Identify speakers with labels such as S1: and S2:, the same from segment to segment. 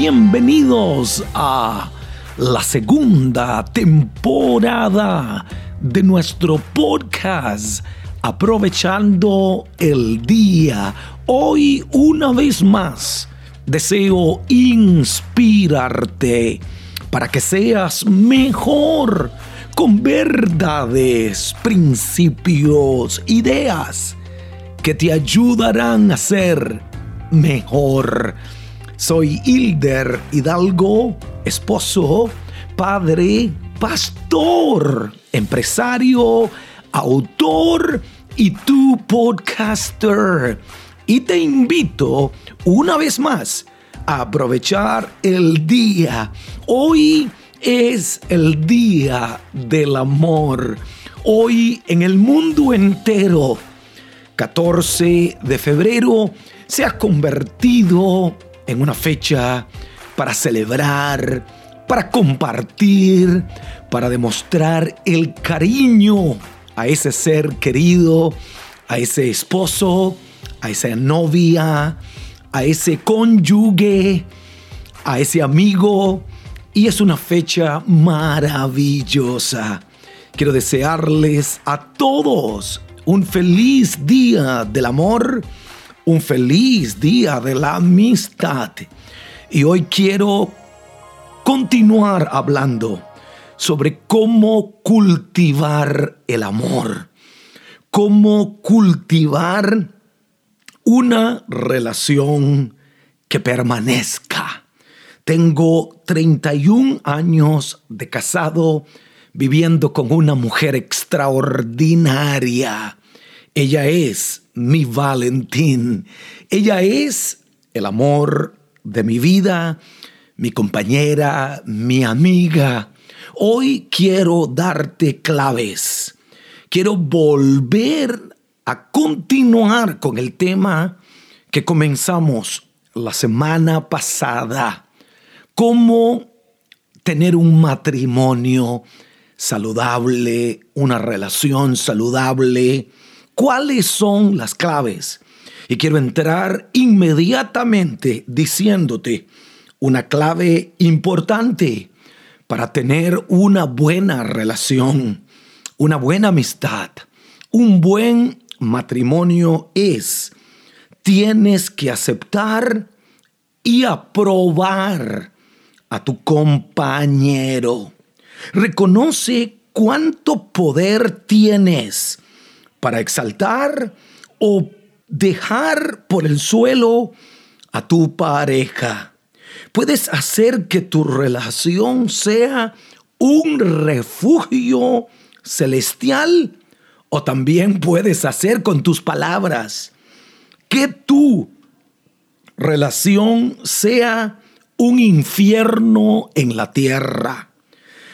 S1: bienvenidos a la segunda temporada de nuestro podcast Aprovechando el Día. Hoy una vez más deseo inspirarte para que seas mejor con verdades, principios, ideas que te ayudarán a ser mejor. Soy Hilder Hidalgo, esposo, padre, pastor, empresario, autor y tu podcaster. Y te invito una vez más a aprovechar el día. Hoy es el día del amor. Hoy en el mundo entero, 14 de febrero, se ha convertido en una fecha para celebrar, para compartir, para demostrar el cariño a ese ser querido, a ese esposo, a esa novia, a ese cónyuge, a ese amigo. Y es una fecha maravillosa. Quiero desearles a todos un feliz día del amor un feliz día de la amistad. Y hoy quiero continuar hablando sobre cómo cultivar el amor, cómo cultivar una relación que permanezca. Tengo 31 años de casado viviendo con una mujer extraordinaria. Ella es mi Valentín. Ella es el amor de mi vida, mi compañera, mi amiga. Hoy quiero darte claves. Quiero volver a continuar con el tema que comenzamos la semana pasada. Cómo tener un matrimonio saludable, una relación saludable, cuáles son las claves. Y quiero entrar inmediatamente diciéndote una clave importante para tener una buena relación, una buena amistad, un buen matrimonio es, tienes que aceptar y aprobar a tu compañero. Reconoce cuánto poder tienes para exaltar o dejar por el suelo a tu pareja. Puedes hacer que tu relación sea un refugio celestial o también puedes hacer con tus palabras que tu relación sea un infierno en la tierra.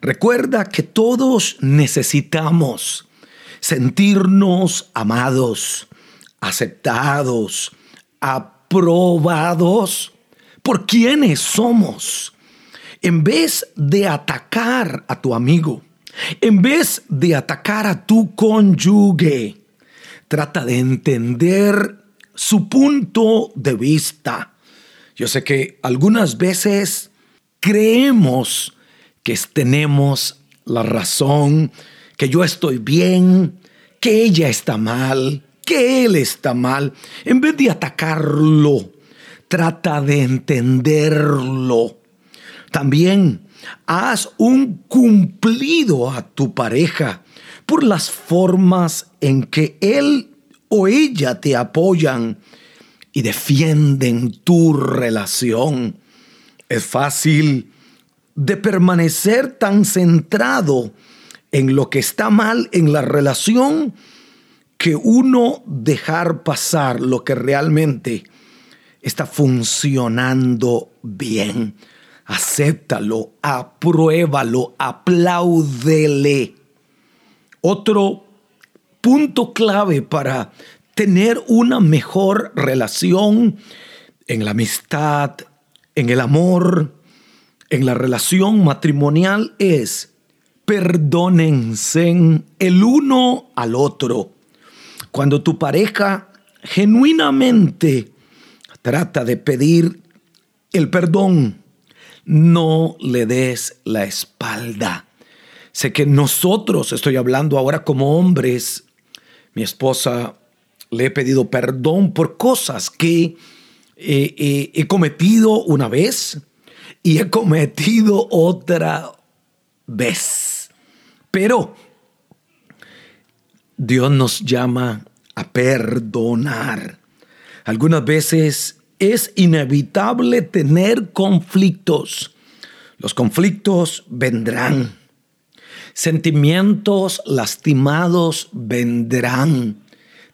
S1: Recuerda que todos necesitamos sentirnos amados, aceptados, aprobados por quienes somos. En vez de atacar a tu amigo, en vez de atacar a tu cónyuge, trata de entender su punto de vista. Yo sé que algunas veces creemos que tenemos la razón, que yo estoy bien, que ella está mal, que él está mal. En vez de atacarlo, trata de entenderlo. También haz un cumplido a tu pareja por las formas en que él o ella te apoyan y defienden tu relación. Es fácil de permanecer tan centrado en lo que está mal en la relación que uno dejar pasar lo que realmente está funcionando bien. Acéptalo, apruébalo, apláudele. Otro punto clave para tener una mejor relación en la amistad, en el amor, en la relación matrimonial es perdónense el uno al otro. Cuando tu pareja genuinamente trata de pedir el perdón, no le des la espalda. Sé que nosotros, estoy hablando ahora como hombres, mi esposa le he pedido perdón por cosas que eh, eh, he cometido una vez y he cometido otra vez. Pero Dios nos llama a perdonar. Algunas veces es inevitable tener conflictos. Los conflictos vendrán. Sentimientos lastimados vendrán.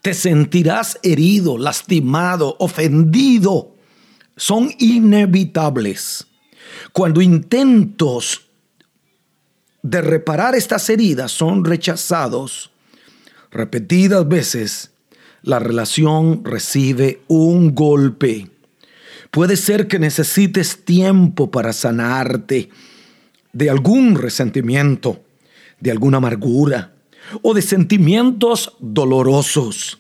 S1: Te sentirás herido, lastimado, ofendido. Son inevitables. Cuando intentos de reparar estas heridas son rechazados repetidas veces, la relación recibe un golpe. Puede ser que necesites tiempo para sanarte de algún resentimiento, de alguna amargura o de sentimientos dolorosos.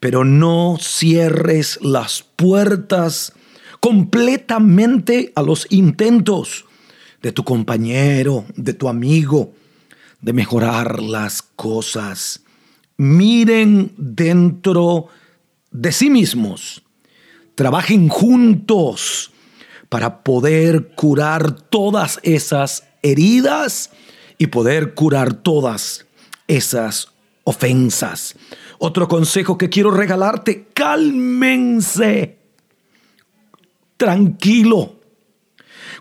S1: Pero no cierres las puertas completamente a los intentos de tu compañero, de tu amigo, de mejorar las cosas. Miren dentro de sí mismos trabajen juntos para poder curar todas esas heridas y poder curar todas esas ofensas. Otro consejo que quiero regalarte, cálmense. Tranquilo.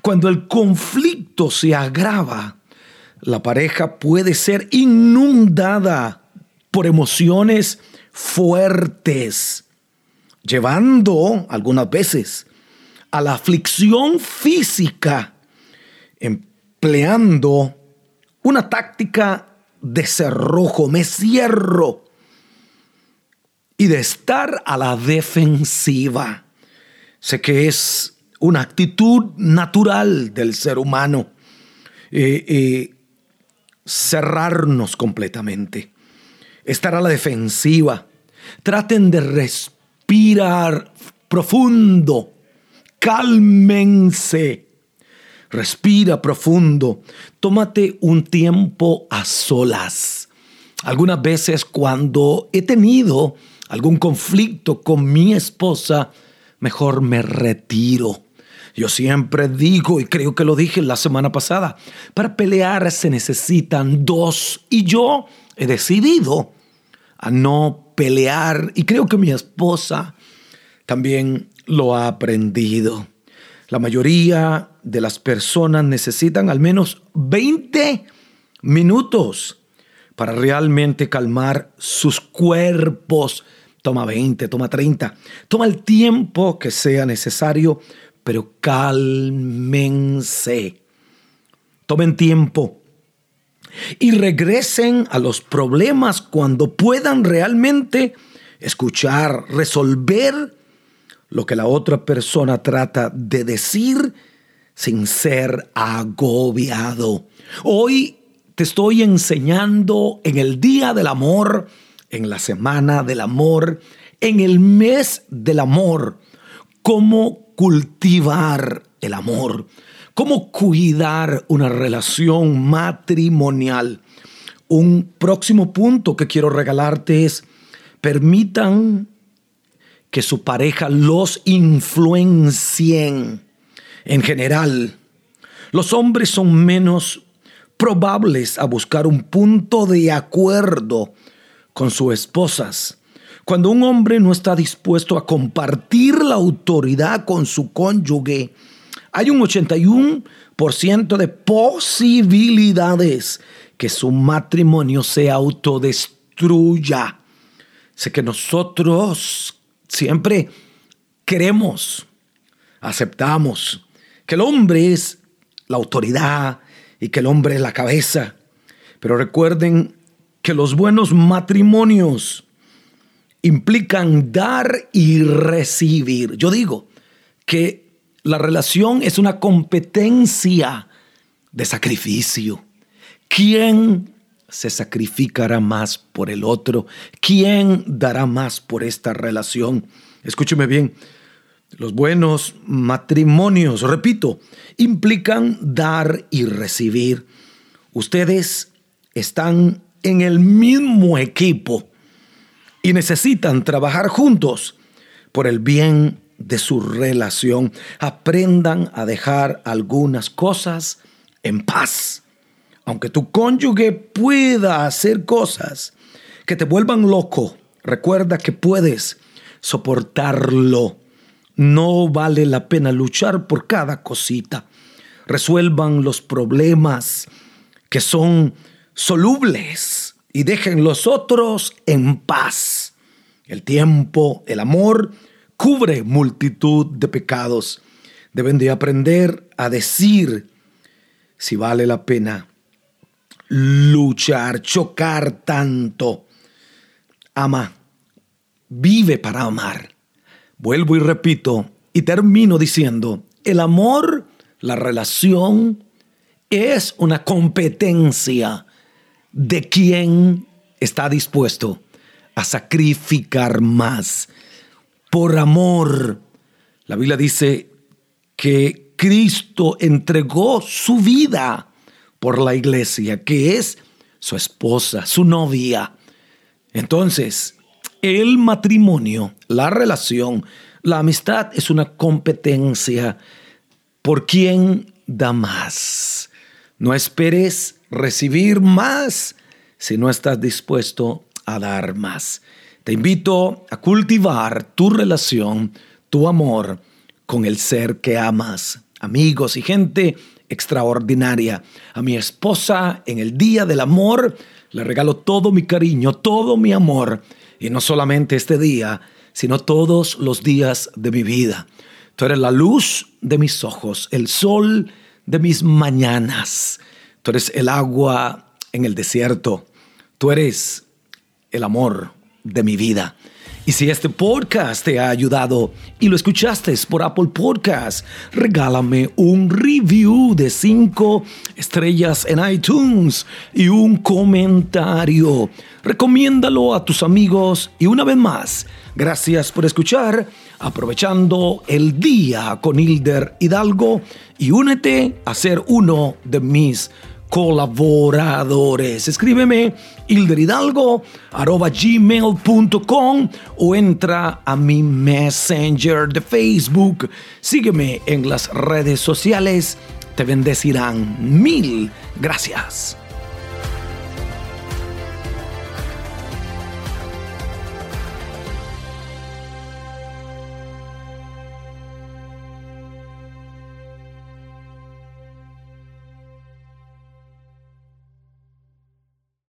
S1: Cuando el conflicto se agrava, la pareja puede ser inundada por emociones fuertes llevando algunas veces a la aflicción física, empleando una táctica de cerrojo, me cierro, y de estar a la defensiva. Sé que es una actitud natural del ser humano, eh, eh, cerrarnos completamente, estar a la defensiva. Traten de respirar profundo. Cálmense. Respira profundo. Tómate un tiempo a solas. Algunas veces cuando he tenido algún conflicto con mi esposa, mejor me retiro. Yo siempre digo, y creo que lo dije la semana pasada, para pelear se necesitan dos. Y yo he decidido a no pelear y creo que mi esposa también lo ha aprendido. La mayoría de las personas necesitan al menos 20 minutos para realmente calmar sus cuerpos. Toma 20, toma 30, toma el tiempo que sea necesario, pero cálmense. Tomen tiempo y regresen a los problemas cuando puedan realmente escuchar, resolver lo que la otra persona trata de decir sin ser agobiado. Hoy te estoy enseñando en el Día del Amor, en la Semana del Amor, en el mes del amor, cómo cultivar el amor, ¿Cómo cuidar una relación matrimonial? Un próximo punto que quiero regalarte es, permitan que su pareja los influencien. En general, los hombres son menos probables a buscar un punto de acuerdo con sus esposas. Cuando un hombre no está dispuesto a compartir la autoridad con su cónyuge, hay un 81% de posibilidades que su matrimonio se autodestruya. Sé que nosotros siempre queremos, aceptamos que el hombre es la autoridad y que el hombre es la cabeza. Pero recuerden que los buenos matrimonios implican dar y recibir. Yo digo que la relación es una competencia de sacrificio. ¿Quién se sacrificará más por el otro? ¿Quién dará más por esta relación? Escúcheme bien, Los buenos matrimonios, repito, implican dar y recibir. Ustedes están en el mismo equipo y necesitan trabajar juntos por el bien de su relación. Aprendan a dejar algunas cosas en paz. Aunque tu cónyuge pueda hacer cosas que te vuelvan loco, recuerda que puedes soportarlo. No vale la pena luchar por cada cosita. Resuelvan los problemas que son solubles y dejen los otros en paz. El tiempo, el amor, cubre multitud de pecados. Deben de aprender a decir si vale la pena luchar, chocar tanto. Ama, vive para amar. Vuelvo y repito y termino diciendo, el amor, la relación, es una competencia de quien está dispuesto a sacrificar más por amor. La Biblia dice que Cristo entregó su vida por la iglesia, que es su esposa, su novia. Entonces, el matrimonio, la relación, la amistad es una competencia por quien da más. No esperes recibir más si no estás dispuesto a dar más. Te invito a cultivar tu relación, tu amor con el ser que amas, amigos y gente extraordinaria. A mi esposa en el Día del Amor le regalo todo mi cariño, todo mi amor. Y no solamente este día, sino todos los días de mi vida. Tú eres la luz de mis ojos, el sol de mis mañanas. Tú eres el agua en el desierto. Tú eres el amor de mi vida. Y si este podcast te ha ayudado y lo escuchaste por Apple Podcast, regálame un review de 5 estrellas en iTunes y un comentario. Recomiéndalo a tus amigos y una vez más, gracias por escuchar, aprovechando el día con Hilder Hidalgo y únete a ser uno de mis colaboradores. Escríbeme hilderidalgo.gmail.com o entra a mi messenger de Facebook. Sígueme en las redes sociales. Te bendecirán. Mil gracias.